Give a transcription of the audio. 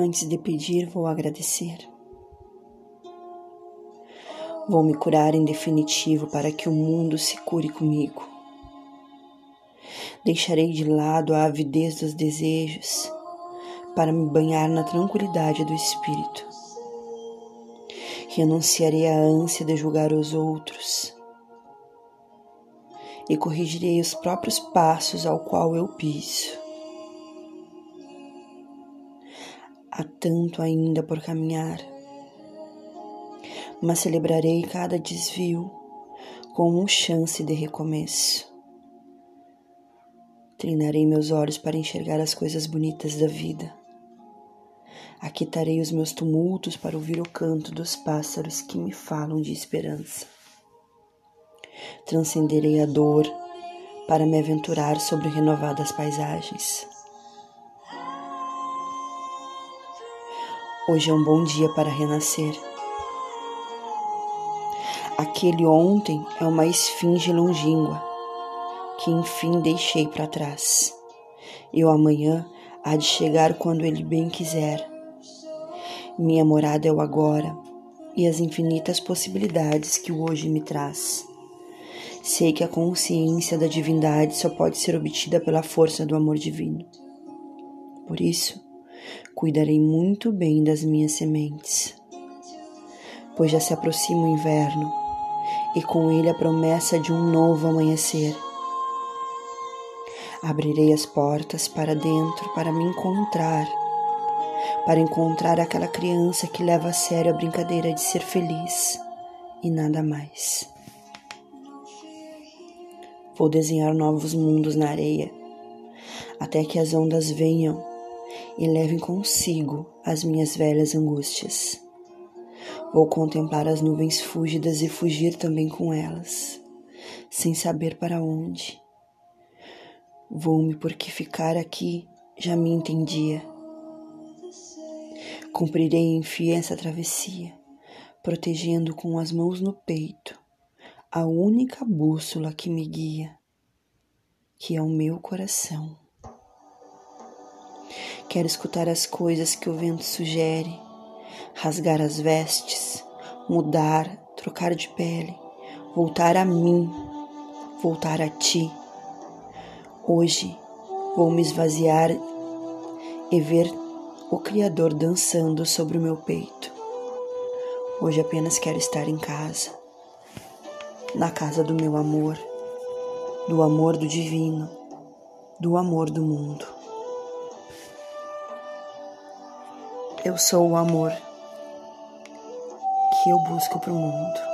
Antes de pedir, vou agradecer. Vou me curar em definitivo para que o mundo se cure comigo. Deixarei de lado a avidez dos desejos para me banhar na tranquilidade do espírito. Renunciarei à ânsia de julgar os outros e corrigirei os próprios passos ao qual eu piso. Há tanto ainda por caminhar mas celebrarei cada desvio como chance de recomeço. Treinarei meus olhos para enxergar as coisas bonitas da vida. Aquitarei os meus tumultos para ouvir o canto dos pássaros que me falam de esperança. Transcenderei a dor para me aventurar sobre renovadas paisagens. Hoje é um bom dia para renascer. Aquele ontem é uma esfinge longínqua que enfim deixei para trás. E o amanhã há de chegar quando ele bem quiser. Minha morada é o agora e as infinitas possibilidades que o hoje me traz. Sei que a consciência da divindade só pode ser obtida pela força do amor divino. Por isso, cuidarei muito bem das minhas sementes, pois já se aproxima o inverno e com ele a promessa de um novo amanhecer. Abrirei as portas para dentro para me encontrar, para encontrar aquela criança que leva a sério a brincadeira de ser feliz e nada mais. Vou desenhar novos mundos na areia, até que as ondas venham e levem consigo as minhas velhas angústias. Vou contemplar as nuvens fúlgidas e fugir também com elas, sem saber para onde. Vou-me porque ficar aqui já me entendia. Cumprirei enfim essa travessia, protegendo com as mãos no peito a única bússola que me guia, que é o meu coração. Quero escutar as coisas que o vento sugere rasgar as vestes, mudar, trocar de pele, voltar a mim, voltar a ti. Hoje vou me esvaziar e ver o Criador dançando sobre o meu peito. Hoje apenas quero estar em casa, na casa do meu amor, do amor do divino, do amor do mundo. Eu sou o amor que eu busco para o mundo.